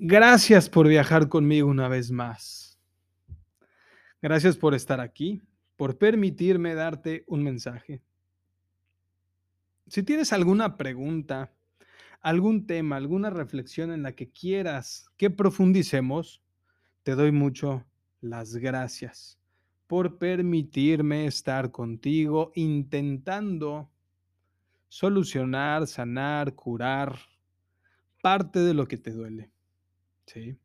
Gracias por viajar conmigo una vez más. Gracias por estar aquí, por permitirme darte un mensaje. Si tienes alguna pregunta, algún tema, alguna reflexión en la que quieras que profundicemos, te doy mucho las gracias por permitirme estar contigo intentando solucionar, sanar, curar parte de lo que te duele. Sí.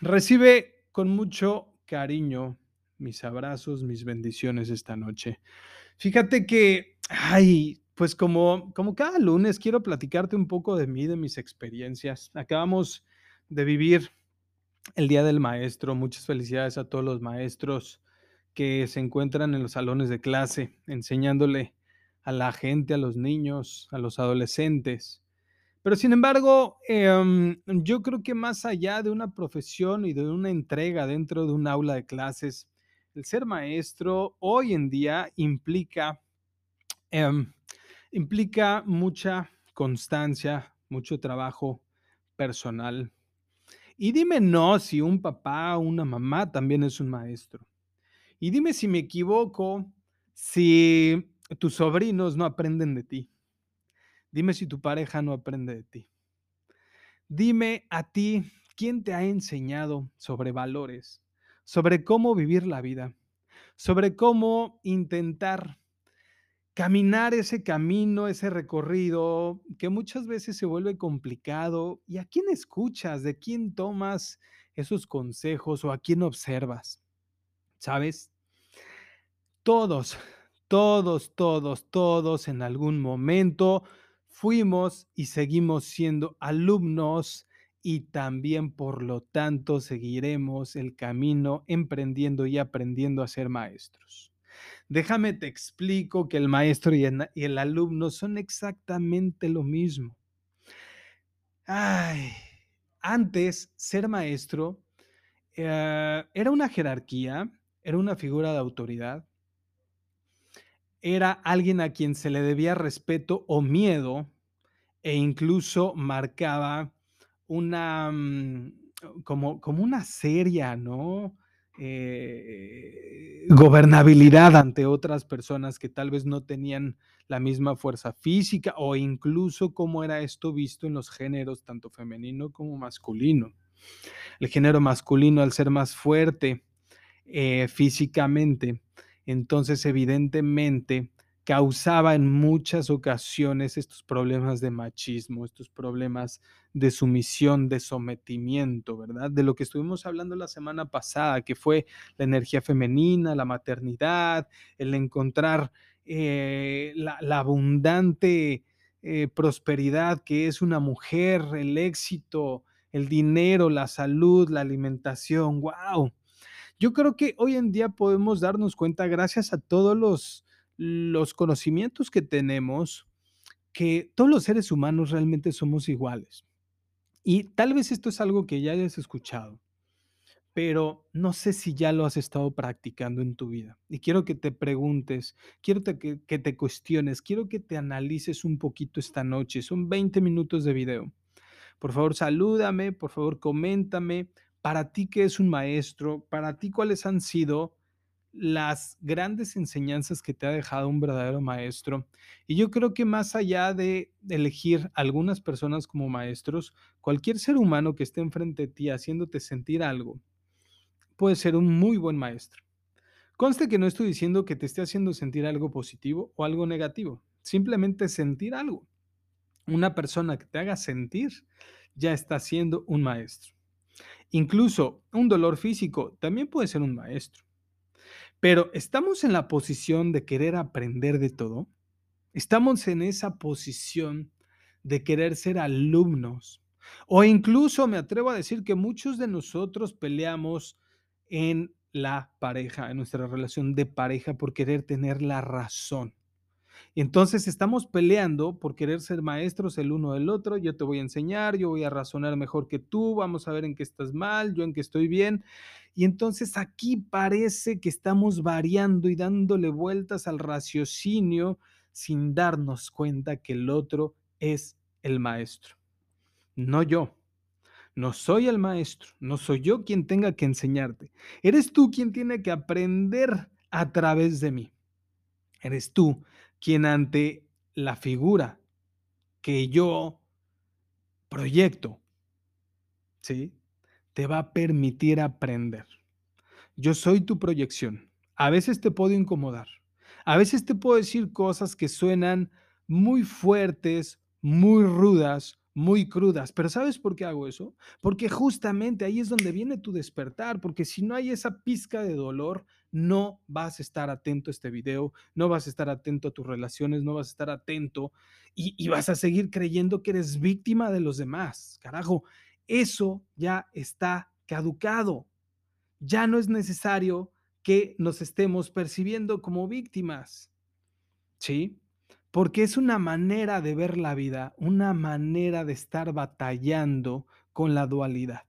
recibe con mucho cariño mis abrazos, mis bendiciones esta noche. Fíjate que, ay, pues como, como cada lunes quiero platicarte un poco de mí, de mis experiencias. Acabamos de vivir el Día del Maestro. Muchas felicidades a todos los maestros que se encuentran en los salones de clase, enseñándole a la gente, a los niños, a los adolescentes, pero sin embargo, em, yo creo que más allá de una profesión y de una entrega dentro de un aula de clases, el ser maestro hoy en día implica, em, implica mucha constancia, mucho trabajo personal. Y dime no si un papá o una mamá también es un maestro. Y dime si me equivoco, si tus sobrinos no aprenden de ti. Dime si tu pareja no aprende de ti. Dime a ti, ¿quién te ha enseñado sobre valores, sobre cómo vivir la vida, sobre cómo intentar caminar ese camino, ese recorrido que muchas veces se vuelve complicado? ¿Y a quién escuchas? ¿De quién tomas esos consejos o a quién observas? ¿Sabes? Todos, todos, todos, todos en algún momento fuimos y seguimos siendo alumnos y también por lo tanto seguiremos el camino emprendiendo y aprendiendo a ser maestros. Déjame te explico que el maestro y el, alumno son exactamente lo mismo. Ay, antes ser maestro eh, era una jerarquía, era una figura de autoridad, era alguien a quien se le debía respeto o miedo e incluso marcaba una, mm, como, como una seria, ¿no? Eh, gobernabilidad ante otras personas que tal vez no tenían la misma fuerza física o incluso como era esto visto en los géneros tanto femenino como masculino. El género masculino al ser más fuerte eh, físicamente entonces evidentemente causaba en muchas ocasiones estos problemas de machismo, estos problemas de sumisión, de sometimiento, ¿verdad? De lo que estuvimos hablando la semana pasada, que fue la energía femenina, la maternidad, el encontrar eh, la, abundante eh, prosperidad que es una mujer, el éxito, el dinero, la salud, la alimentación, wow. Yo creo que hoy en día podemos darnos cuenta, gracias a todos los, los conocimientos que tenemos, que todos los seres humanos realmente somos iguales. Y tal vez esto es algo que ya hayas escuchado, pero no sé si ya lo has estado practicando en tu vida. Y quiero que te preguntes, quiero que, que, te cuestiones, quiero que te analices un poquito esta noche. Son 20 minutos de video. Por favor, salúdame, por favor, coméntame, para ti, ¿qué es un maestro? Para ti, ¿cuáles han sido las grandes enseñanzas que te ha dejado un verdadero maestro? Y yo creo que más allá de elegir algunas personas como maestros, cualquier ser humano que esté enfrente de ti haciéndote sentir algo, puede ser un muy buen maestro. Conste que no estoy diciendo que te esté haciendo sentir algo positivo o algo negativo, simplemente sentir algo. Una persona que te haga sentir ya está siendo un maestro. Incluso un dolor físico también puede ser un maestro. Pero ¿estamos en la posición de querer aprender de todo? ¿Estamos en esa posición de querer ser alumnos? O incluso me atrevo a decir que muchos de nosotros peleamos en la pareja, en nuestra relación de pareja por querer tener la razón. Entonces estamos peleando por querer ser maestros el uno del otro. Yo te voy a enseñar, yo voy a razonar mejor que tú, vamos a ver en qué estás mal, yo en qué estoy bien. Y entonces aquí parece que estamos variando y dándole vueltas al raciocinio sin darnos cuenta que el otro es el maestro, no yo. No soy el maestro, no soy yo quien tenga que enseñarte. Eres tú quien tiene que aprender a través de mí. Eres tú quien ante la figura que yo proyecto, ¿sí? Te va a permitir aprender. Yo soy tu proyección. A veces te puedo incomodar. A veces te puedo decir cosas que suenan muy fuertes, muy rudas, muy crudas. Pero ¿sabes por qué hago eso? Porque justamente ahí es donde viene tu despertar, porque si no hay esa pizca de dolor, no vas a estar atento a este video, no vas a estar atento a tus relaciones, no vas a estar atento y, y vas a seguir creyendo que eres víctima de los demás. Carajo, eso ya está caducado. Ya no es necesario que nos estemos percibiendo como víctimas. ¿Sí? Porque es una manera de ver la vida, una manera de estar batallando con la dualidad.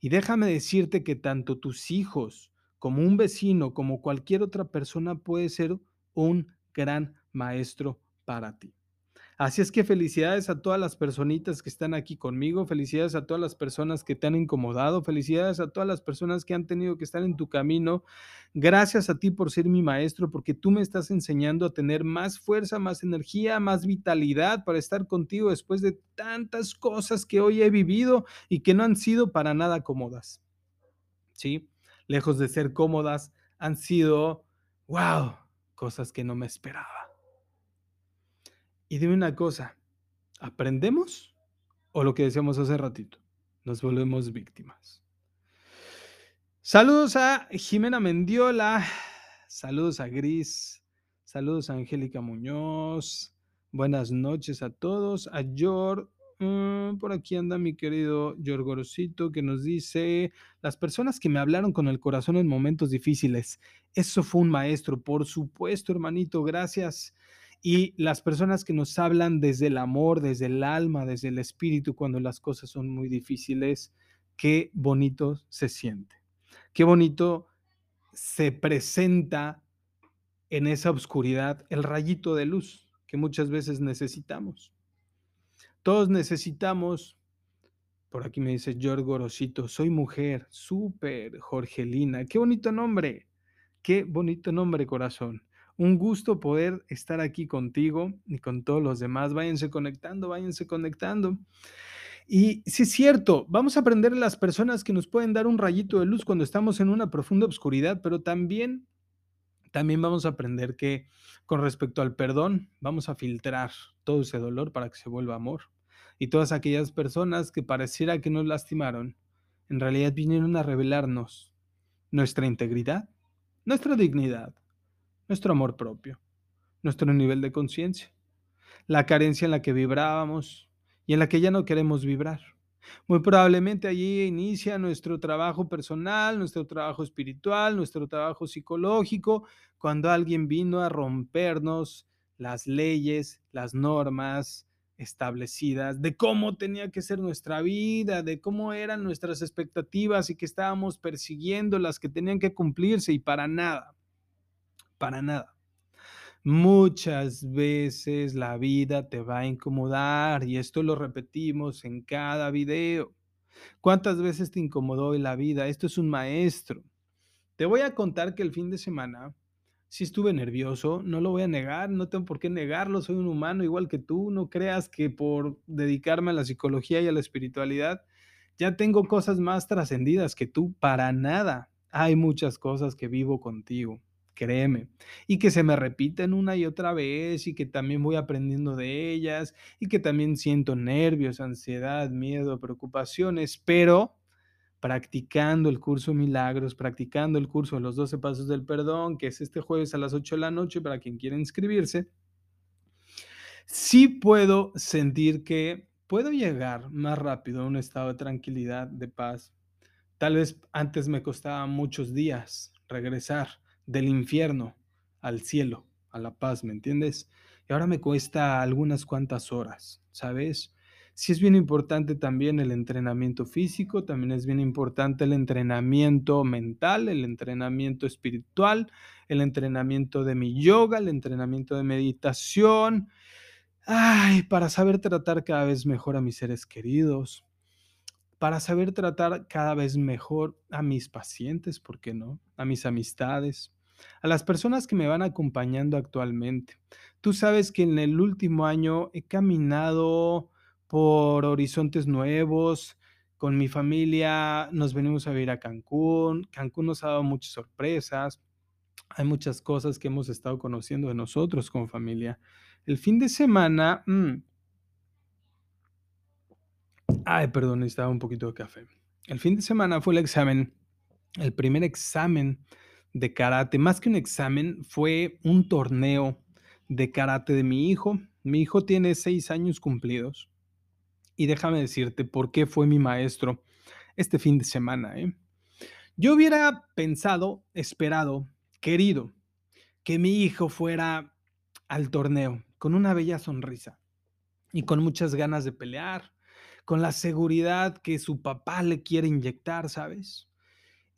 Y déjame decirte que tanto tus hijos como un vecino, como cualquier otra persona puede ser un gran maestro para ti. Así es que felicidades a todas las personitas que están aquí conmigo, felicidades a todas las personas que te han incomodado, felicidades a todas las personas que han tenido que estar en tu camino. Gracias a ti por ser mi maestro, porque tú me estás enseñando a tener más fuerza, más energía, más vitalidad para estar contigo después de tantas cosas que hoy he vivido y que no han sido para nada cómodas. ¿Sí? Lejos de ser cómodas, han sido, wow, cosas que no me esperaba. Y dime una cosa, ¿aprendemos o lo que decíamos hace ratito? Nos volvemos víctimas. Saludos a Jimena Mendiola, saludos a Gris, saludos a Angélica Muñoz, buenas noches a todos, a George, mm, por aquí anda mi querido George Gorosito que nos dice, las personas que me hablaron con el corazón en momentos difíciles, eso fue un maestro, por supuesto hermanito, gracias. Y las personas que nos hablan desde el amor, desde el alma, desde el espíritu, cuando las cosas son muy difíciles, qué bonito se siente. Qué bonito se presenta en esa oscuridad el rayito de luz que muchas veces necesitamos. Todos necesitamos, por aquí me dice George Gorosito, soy mujer, súper, Jorgelina, qué bonito nombre, qué bonito nombre, corazón. Un gusto poder estar aquí contigo y con todos los demás. Váyanse conectando, váyanse conectando. Y sí es cierto, vamos a aprender las personas que nos pueden dar un rayito de luz cuando estamos en una profunda oscuridad, pero también, también vamos a aprender que con respecto al perdón, vamos a filtrar todo ese dolor para que se vuelva amor. Y todas aquellas personas que pareciera que nos lastimaron, en realidad vinieron a revelarnos nuestra integridad, nuestra dignidad, nuestro amor propio, nuestro nivel de conciencia, la carencia en la que vibrábamos y en la que ya no queremos vibrar. Muy probablemente allí inicia nuestro trabajo personal, nuestro trabajo espiritual, nuestro trabajo psicológico, cuando alguien vino a rompernos las leyes, las normas establecidas de cómo tenía que ser nuestra vida, de cómo eran nuestras expectativas y que estábamos persiguiendo las que tenían que cumplirse y para nada para nada. Muchas veces la vida te va a incomodar y esto lo repetimos en cada video. ¿Cuántas veces te incomodó la vida? Esto es un maestro. Te voy a contar que el fin de semana sí estuve nervioso, no lo voy a negar, no tengo por qué negarlo, soy un humano igual que tú, no creas que por dedicarme a la psicología y a la espiritualidad ya tengo cosas más trascendidas que tú, para nada. Hay muchas cosas que vivo contigo créeme, y que se me repiten una y otra vez y que también voy aprendiendo de ellas y que también siento nervios, ansiedad, miedo, preocupaciones, pero practicando el curso Milagros, practicando el curso de los 12 Pasos del Perdón, que es este jueves a las 8 de la noche para quien quiera inscribirse, sí puedo sentir que puedo llegar más rápido a un estado de tranquilidad, de paz. Tal vez antes me costaba muchos días regresar del infierno al cielo, a la paz, ¿me entiendes? Y ahora me cuesta algunas cuantas horas, ¿sabes? Sí es bien importante también el entrenamiento físico, también es bien importante el entrenamiento mental, el entrenamiento espiritual, el entrenamiento de mi yoga, el entrenamiento de meditación, ay, para saber tratar cada vez mejor a mis seres queridos, para saber tratar cada vez mejor a mis pacientes, ¿por qué no? A mis amistades, a las personas que me van acompañando actualmente. Tú sabes que en el último año he caminado por horizontes nuevos, con mi familia nos venimos a vivir a Cancún. Cancún nos ha dado muchas sorpresas. Hay muchas cosas que hemos estado conociendo de nosotros como familia. El fin de semana, mm, ay, perdón, necesitaba un poquito de café. El fin de semana fue el examen, el primer examen de karate, más que un examen, fue un torneo de karate de mi hijo. Mi hijo tiene seis años cumplidos. Y déjame decirte por qué fue mi maestro este fin de semana. ¿eh? Yo hubiera pensado, esperado, querido que mi hijo fuera al torneo con una bella sonrisa y con muchas ganas de pelear, con la seguridad que su papá le quiere inyectar, ¿sabes?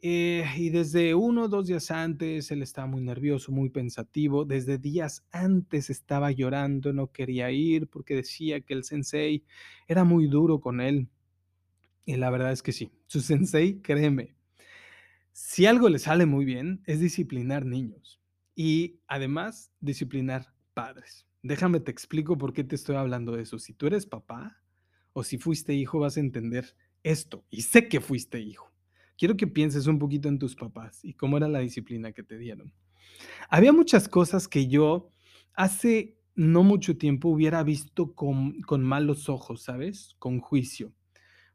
Eh, y desde uno o dos días antes él estaba muy nervioso, muy pensativo. Desde días antes estaba llorando, no quería ir porque decía que el sensei era muy duro con él. Y la verdad es que sí, su sensei, créeme, si algo le sale muy bien es disciplinar niños y además disciplinar padres. Déjame te explico por qué te estoy hablando de eso. Si tú eres papá o si fuiste hijo vas a entender esto y sé que fuiste hijo quiero que pienses un poquito en tus papás y cómo era la disciplina que te dieron. Había muchas cosas que yo hace no mucho tiempo hubiera visto con, con malos ojos, ¿sabes? Con juicio.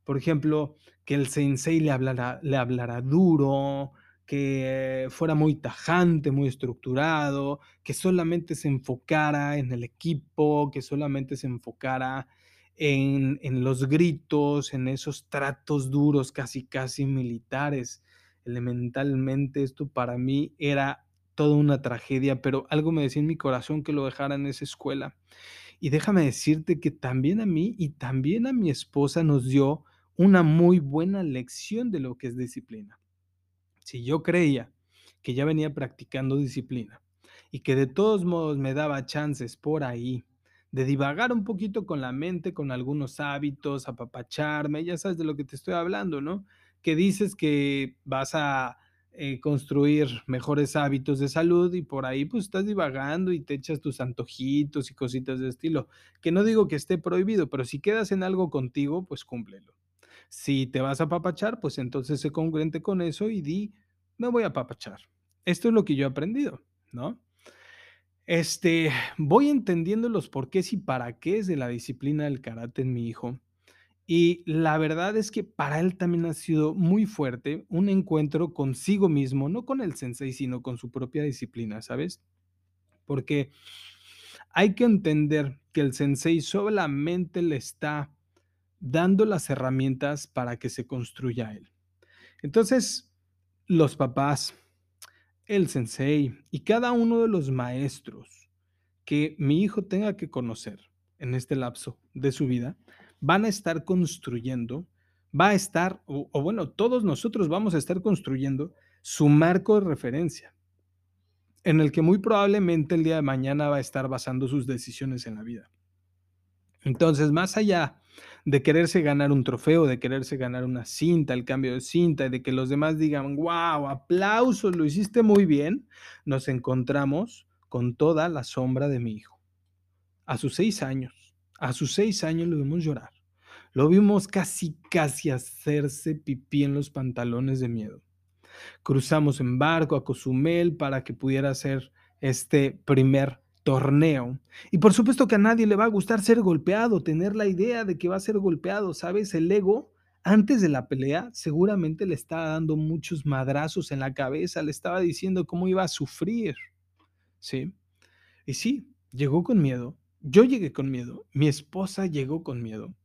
Por ejemplo, que el sensei le hablara, le hablara duro, que fuera muy tajante, muy estructurado, que solamente se enfocara en el equipo, que solamente se enfocara en, los gritos, en esos tratos duros, casi, casi militares. Elementalmente esto para mí era toda una tragedia, pero algo me decía en mi corazón que lo dejara en esa escuela. Y déjame decirte que también a mí y también a mi esposa nos dio una muy buena lección de lo que es disciplina. Si yo creía que ya venía practicando disciplina y que de todos modos me daba chances por ahí de divagar un poquito con la mente, con algunos hábitos, apapacharme, ya sabes de lo que te estoy hablando, ¿no? Que dices que vas a eh, construir mejores hábitos de salud y por ahí pues estás divagando y te echas tus antojitos y cositas de estilo. Que no digo que esté prohibido, pero si quedas en algo contigo, pues cúmplelo. Si te vas a apapachar, pues entonces sé congruente con eso y di, me voy a apapachar. Esto es lo que yo he aprendido, ¿no? Este, voy entendiendo los porqués y para qué es de la disciplina del karate en mi hijo. Y la verdad es que para él también ha sido muy fuerte un encuentro consigo mismo, no con el sensei, sino con su propia disciplina, ¿sabes? Porque hay que entender que el sensei solamente le está dando las herramientas para que se construya él. Entonces, los papás, el sensei y cada uno de los maestros que mi hijo tenga que conocer en este lapso de su vida, van a estar construyendo, va a estar, o, bueno, todos nosotros vamos a estar construyendo su marco de referencia, en el que muy probablemente el día de mañana va a estar basando sus decisiones en la vida. Entonces, más allá de quererse ganar un trofeo, de quererse ganar una cinta, el cambio de cinta, y de que los demás digan, wow, aplausos, lo hiciste muy bien, nos encontramos con toda la sombra de mi hijo. A sus seis años, a sus seis años lo vimos llorar. Lo vimos casi, casi hacerse pipí en los pantalones de miedo. Cruzamos en barco a Cozumel para que pudiera hacer este primer torneo. Y por supuesto que a nadie le va a gustar ser golpeado, tener la idea de que va a ser golpeado, ¿sabes? El ego, antes de la pelea, seguramente le estaba dando muchos madrazos en la cabeza, le estaba diciendo cómo iba a sufrir, ¿sí? Y sí, llegó con miedo, yo llegué con miedo, mi esposa llegó con miedo.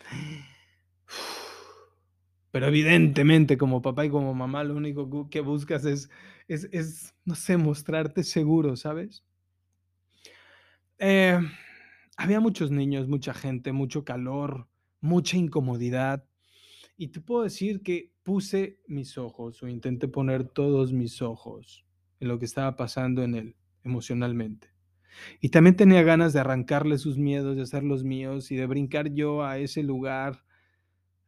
Pero evidentemente como papá y como mamá lo único que buscas es, es, es no sé, mostrarte seguro, ¿sabes? Eh, había muchos niños, mucha gente, mucho calor, mucha incomodidad. Y te puedo decir que puse mis ojos o intenté poner todos mis ojos en lo que estaba pasando en él emocionalmente. Y también tenía ganas de arrancarle sus miedos, de hacer los míos y de brincar yo a ese lugar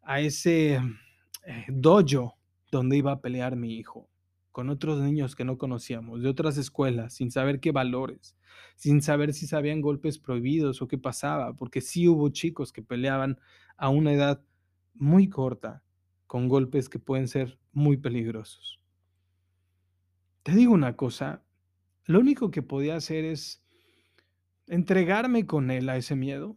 a ese eh, dojo donde iba a pelear mi hijo, con otros niños que no conocíamos, de otras escuelas, sin saber qué valores, sin saber si sabían golpes prohibidos o qué pasaba, porque sí hubo chicos que peleaban a una edad muy corta, con golpes que pueden ser muy peligrosos. Te digo una cosa, lo único que podía hacer es entregarme con él a ese miedo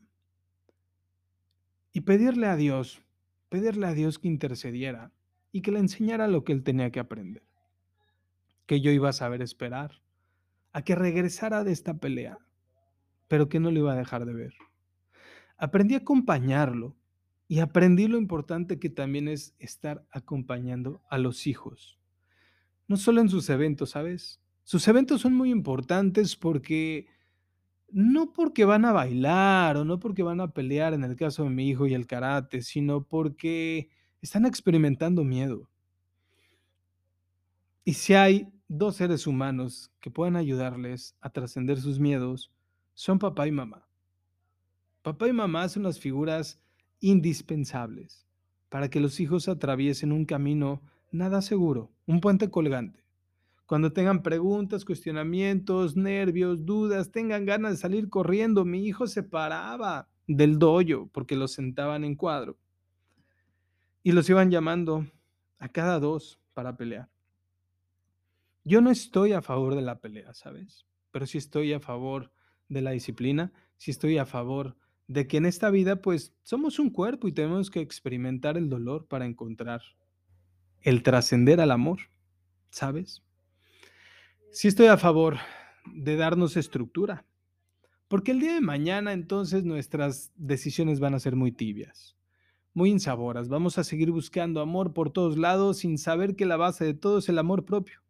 y pedirle a Dios, pedirle a Dios que intercediera y que le enseñara lo que él tenía que aprender, que yo iba a saber esperar, a que regresara de esta pelea, pero que no lo iba a dejar de ver. Aprendí a acompañarlo y aprendí lo importante que también es estar acompañando a los hijos. No solo en sus eventos, ¿sabes? Sus eventos son muy importantes porque no porque van a bailar o no porque van a pelear en el caso de mi hijo y el karate, sino porque están experimentando miedo. Y si hay dos seres humanos que puedan ayudarles a trascender sus miedos, son papá y mamá. Papá y mamá son las figuras indispensables para que los hijos atraviesen un camino nada seguro, un puente colgante. Cuando tengan preguntas, cuestionamientos, nervios, dudas, tengan ganas de salir corriendo, mi hijo se paraba del doyo porque los sentaban en cuadro y los iban llamando a cada dos para pelear. Yo no estoy a favor de la pelea, ¿sabes? Pero sí estoy a favor de la disciplina, sí estoy a favor de que en esta vida pues somos un cuerpo y tenemos que experimentar el dolor para encontrar el trascender al amor, ¿sabes? Sí estoy a favor de darnos estructura, porque el día de mañana entonces nuestras decisiones van a ser muy tibias, muy insaboras. Vamos a seguir buscando amor por todos lados sin saber que la base de todo es el amor propio.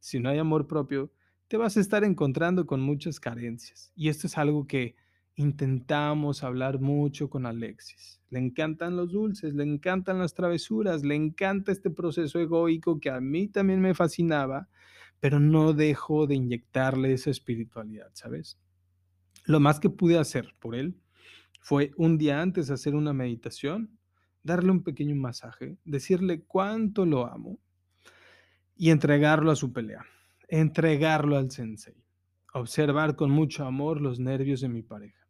Si no hay amor propio, te vas a estar encontrando con muchas carencias. Y esto es algo que intentamos hablar mucho con Alexis. Le encantan los dulces, le encantan las travesuras, le encanta este proceso egoico que a mí también me fascinaba, pero no dejo de inyectarle esa espiritualidad, ¿sabes? Lo más que pude hacer por él fue un día antes hacer una meditación, darle un pequeño masaje, decirle cuánto lo amo y entregarlo a su pelea, entregarlo al sensei, observar con mucho amor los nervios de mi pareja.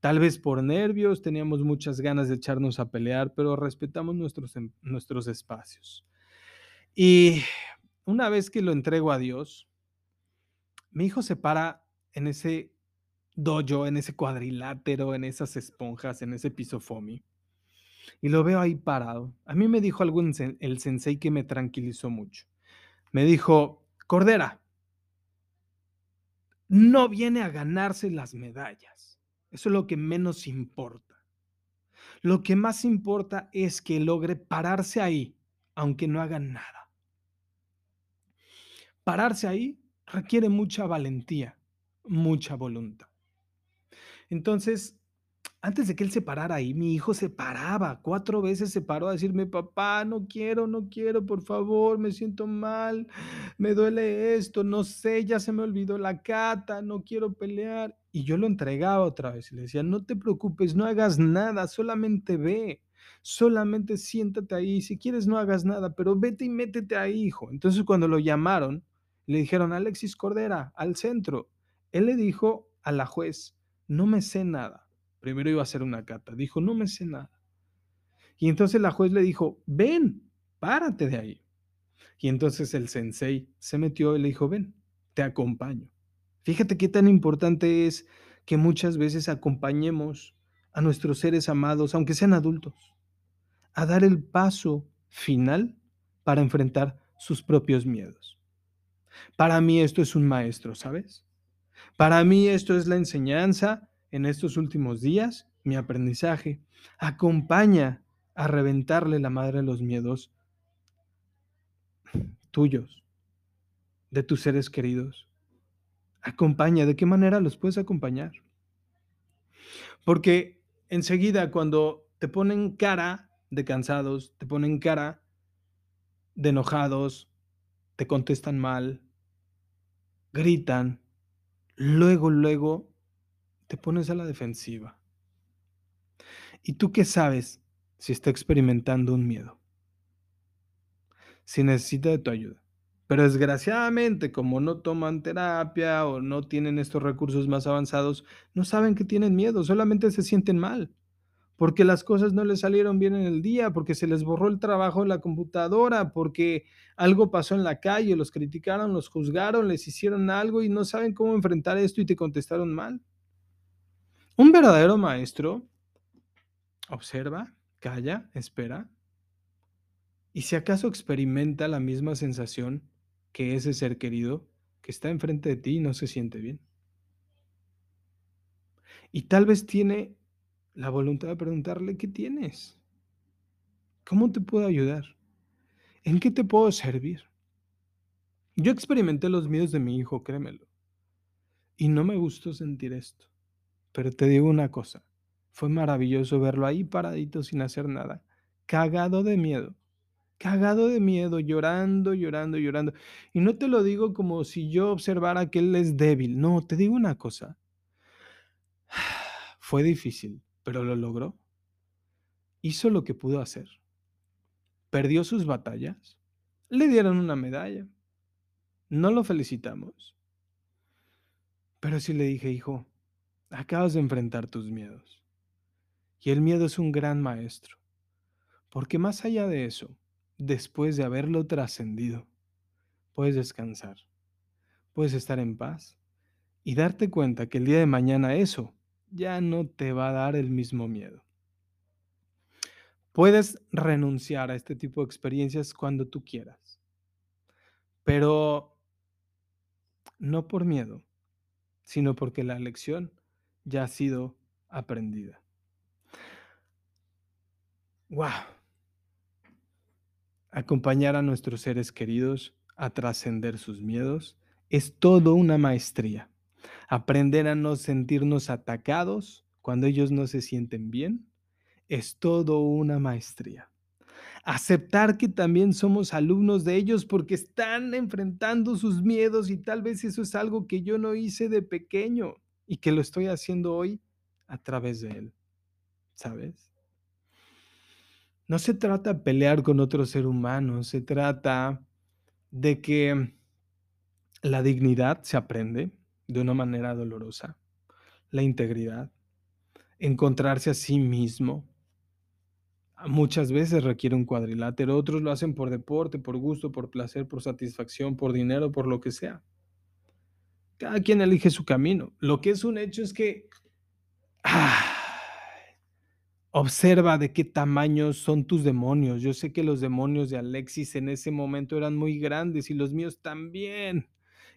Tal vez por nervios teníamos muchas ganas de echarnos a pelear, pero respetamos nuestros, em, nuestros espacios. Y una vez que lo entrego a Dios, mi hijo se para en ese dojo, en ese cuadrilátero, en esas esponjas, en ese piso foamy. Y lo veo ahí parado. A mí me dijo algo el sensei que me tranquilizó mucho. Me dijo, Cordera, no viene a ganarse las medallas eso es lo que menos importa. Lo que más importa es que logre pararse ahí, aunque no haga nada. Pararse ahí requiere mucha valentía, mucha voluntad. Entonces, antes de que él se parara ahí, mi hijo se paraba, cuatro veces se paró a decirme, papá, no quiero, no quiero, por favor, me siento mal, me duele esto, no sé, ya se me olvidó la cata, no quiero pelear. Y yo lo entregaba otra vez y le decía, no te preocupes, no hagas nada, solamente ve, solamente siéntate ahí, si quieres no hagas nada, pero vete y métete ahí, hijo. Entonces cuando lo llamaron, le dijeron, Alexis Cordera, al centro. Él le dijo a la juez, no me sé nada Primero iba a hacer una cata. Dijo, no me sé nada. Y entonces la juez le dijo, ven, párate de ahí. Y entonces el sensei se metió y le dijo, ven, te acompaño. Fíjate qué tan importante es que muchas veces acompañemos a nuestros seres amados, aunque sean adultos, a dar el paso final para enfrentar sus propios miedos. Para mí esto es un maestro, ¿sabes? Para mí esto es la enseñanza en estos últimos días, mi aprendizaje, acompaña a reventarle la madre a los miedos tuyos, de tus seres queridos. Acompaña, ¿de qué manera los puedes acompañar? Porque enseguida cuando te ponen cara de cansados, te ponen cara de enojados, te contestan mal, gritan, luego, luego te pones a la defensiva. ¿Y tú qué sabes si está experimentando un miedo, si necesita de tu ayuda. Pero desgraciadamente, como no toman terapia o no tienen estos recursos más avanzados, no saben que tienen miedo, solamente se sienten mal, porque las cosas no les salieron bien en el día, porque se les borró el trabajo en la computadora, porque algo pasó en la calle, los criticaron, los juzgaron, les hicieron algo y no saben cómo enfrentar esto y te contestaron mal. Un verdadero maestro observa, calla, espera, y si acaso experimenta la misma sensación, que ese ser querido que está enfrente de ti y no se siente bien. Y tal vez tiene la voluntad de preguntarle, ¿qué tienes? ¿Cómo te puedo ayudar? ¿En qué te puedo servir? Yo experimenté los miedos de mi hijo, créemelo. Y no me gustó sentir esto. Pero te digo una cosa, fue maravilloso verlo ahí paradito sin hacer nada, cagado de miedo cagado de miedo, llorando, llorando, llorando. Y no te lo digo como si yo observara que él es débil. No, te digo una cosa. Fue difícil, pero lo logró. Hizo lo que pudo hacer. Perdió sus batallas. Le dieron una medalla. No lo felicitamos. Pero sí le dije, hijo, acabas de enfrentar tus miedos. Y el miedo es un gran maestro. Porque más allá de eso, después de haberlo trascendido, puedes descansar, puedes estar en paz y darte cuenta que el día de mañana eso ya no te va a dar el mismo miedo. Puedes renunciar a este tipo de experiencias cuando tú quieras, pero no por miedo, sino porque la lección ya ha sido aprendida. ¡Wow! Acompañar a nuestros seres queridos a trascender sus miedos es todo una maestría. Aprender a no sentirnos atacados cuando ellos no se sienten bien es todo una maestría. Aceptar que también somos alumnos de ellos porque están enfrentando sus miedos y tal vez eso es algo que yo no hice de pequeño y que lo estoy haciendo hoy a través de él. ¿Sabes? No se trata de pelear con otro ser humano, se trata de que la dignidad se aprende de una manera dolorosa, la integridad, encontrarse a sí mismo. Muchas veces requiere un cuadrilátero, otros lo hacen por deporte, por gusto, por placer, por satisfacción, por dinero, por lo que sea. Cada quien elige su camino. Lo que es un hecho es que ah, Observa de qué tamaño son tus demonios. Yo sé que los demonios de Alexis en ese momento eran muy grandes y los míos también.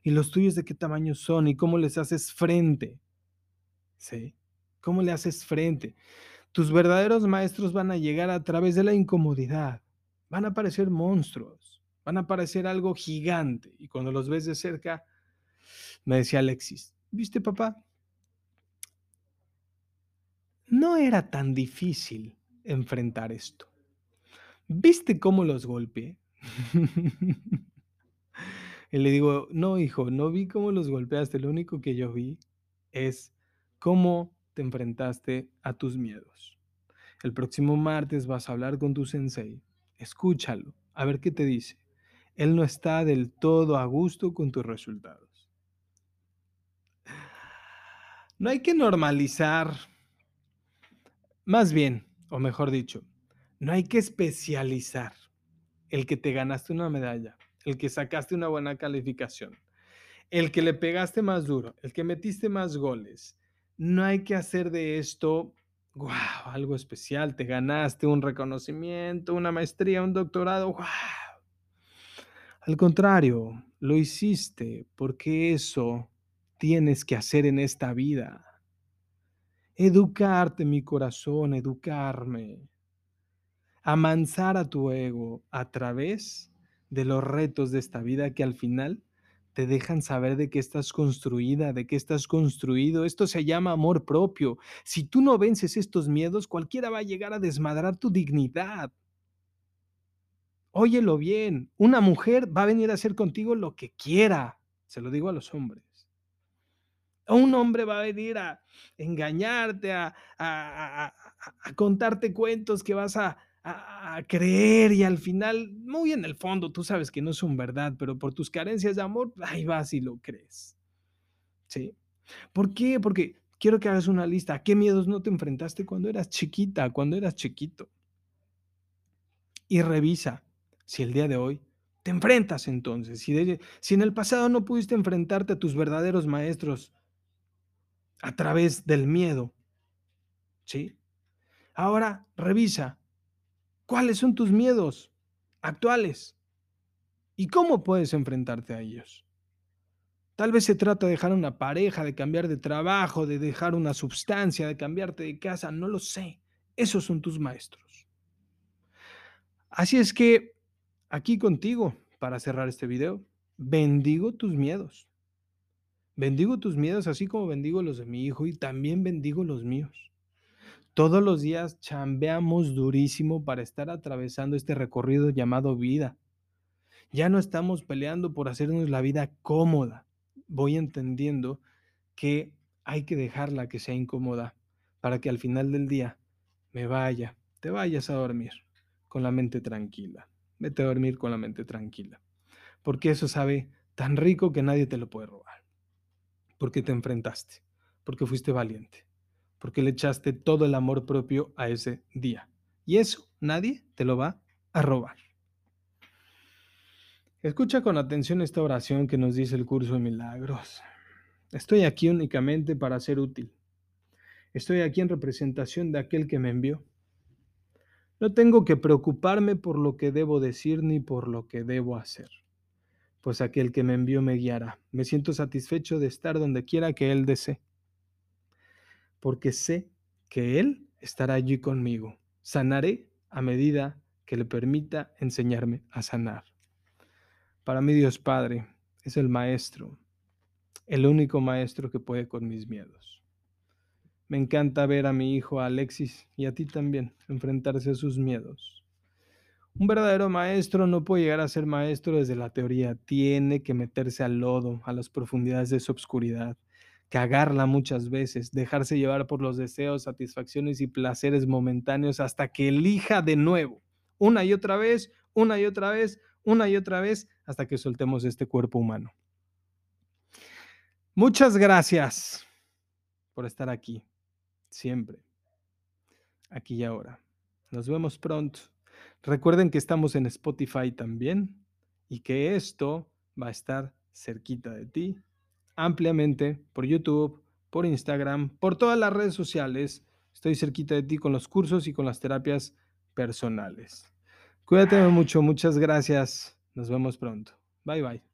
¿Y los tuyos de qué tamaño son? ¿Y cómo les haces frente? ¿Sí? ¿Cómo le haces frente? Tus verdaderos maestros van a llegar a través de la incomodidad. Van a aparecer monstruos. Van a aparecer algo gigante. Y cuando los ves de cerca, me decía Alexis, ¿viste papá? no era tan difícil enfrentar esto. ¿Viste cómo los golpeé? y le digo, no, hijo, no vi cómo los golpeaste. Lo único que yo vi es cómo te enfrentaste a tus miedos. El próximo martes vas a hablar con tu sensei. Escúchalo, a ver qué te dice. Él no está del todo a gusto con tus resultados. No hay que normalizar más bien, o mejor dicho, no hay que especializar el que te ganaste una medalla, el que sacaste una buena calificación, el que le pegaste más duro, el que metiste más goles. No hay que hacer de esto, wow, algo especial, te ganaste un reconocimiento, una maestría, un doctorado, wow. Al contrario, lo hiciste porque eso tienes que hacer en esta vida educarte mi corazón, educarme, amansar a tu ego a través de los retos de esta vida que al final te dejan saber de qué estás construida, de qué estás construido. Esto se llama amor propio. Si tú no vences estos miedos, cualquiera va a llegar a desmadrar tu dignidad. Óyelo bien, una mujer va a venir a hacer contigo lo que quiera. Se lo digo a los hombres. Un hombre va a venir a engañarte, a, a, contarte cuentos que vas a, a, creer y al final, muy en el fondo, tú sabes que no son verdad, pero por tus carencias de amor, ahí vas y lo crees. ¿Sí? ¿Por qué? Porque quiero que hagas una lista. ¿A qué miedos no te enfrentaste cuando eras chiquita, cuando eras chiquito? Y revisa si el día de hoy te enfrentas entonces. Si, si en el pasado no pudiste enfrentarte a tus verdaderos maestros a través del miedo, ¿sí? Ahora revisa cuáles son tus miedos actuales y cómo puedes enfrentarte a ellos. Tal vez se trata de dejar una pareja, de cambiar de trabajo, de dejar una sustancia, de cambiarte de casa, no lo sé. Esos son tus maestros. Así es que aquí contigo, para cerrar este video, bendigo tus miedos. Bendigo tus miedos así como bendigo los de mi hijo y también bendigo los míos. Todos los días chambeamos durísimo para estar atravesando este recorrido llamado vida. Ya no estamos peleando por hacernos la vida cómoda. Voy entendiendo que hay que dejarla que sea incómoda para que al final del día me vaya, te vayas a dormir con la mente tranquila. Vete a dormir con la mente tranquila. Porque eso sabe tan rico que nadie te lo puede robar. Porque te enfrentaste, porque fuiste valiente, porque le echaste todo el amor propio a ese día. Y eso nadie te lo va a robar. Escucha con atención esta oración que nos dice el curso de milagros. Estoy aquí únicamente para ser útil. Estoy aquí en representación de aquel que me envió. No tengo que preocuparme por lo que debo decir ni por lo que debo hacer, pues aquel que me envió me guiará. Me siento satisfecho de estar donde quiera que Él desee, porque sé que Él estará allí conmigo. Sanaré a medida que le permita enseñarme a sanar. Para mí Dios Padre es el maestro, el único maestro que puede con mis miedos. Me encanta ver a mi hijo Alexis y a ti también enfrentarse a sus miedos. Un verdadero maestro no puede llegar a ser maestro desde la teoría, tiene que meterse al lodo, a las profundidades de su obscuridad, cagarla muchas veces, dejarse llevar por los deseos, satisfacciones y placeres momentáneos hasta que elija de nuevo, una y otra vez, una y otra vez, una y otra vez, hasta que soltemos este cuerpo humano. Muchas gracias por estar aquí siempre, aquí y ahora. Nos vemos pronto. Recuerden que estamos en Spotify también y que esto va a estar cerquita de ti ampliamente por YouTube, por Instagram, por todas las redes sociales. Estoy cerquita de ti con los cursos y con las terapias personales. Cuídate mucho, muchas gracias. Nos vemos pronto. Bye bye.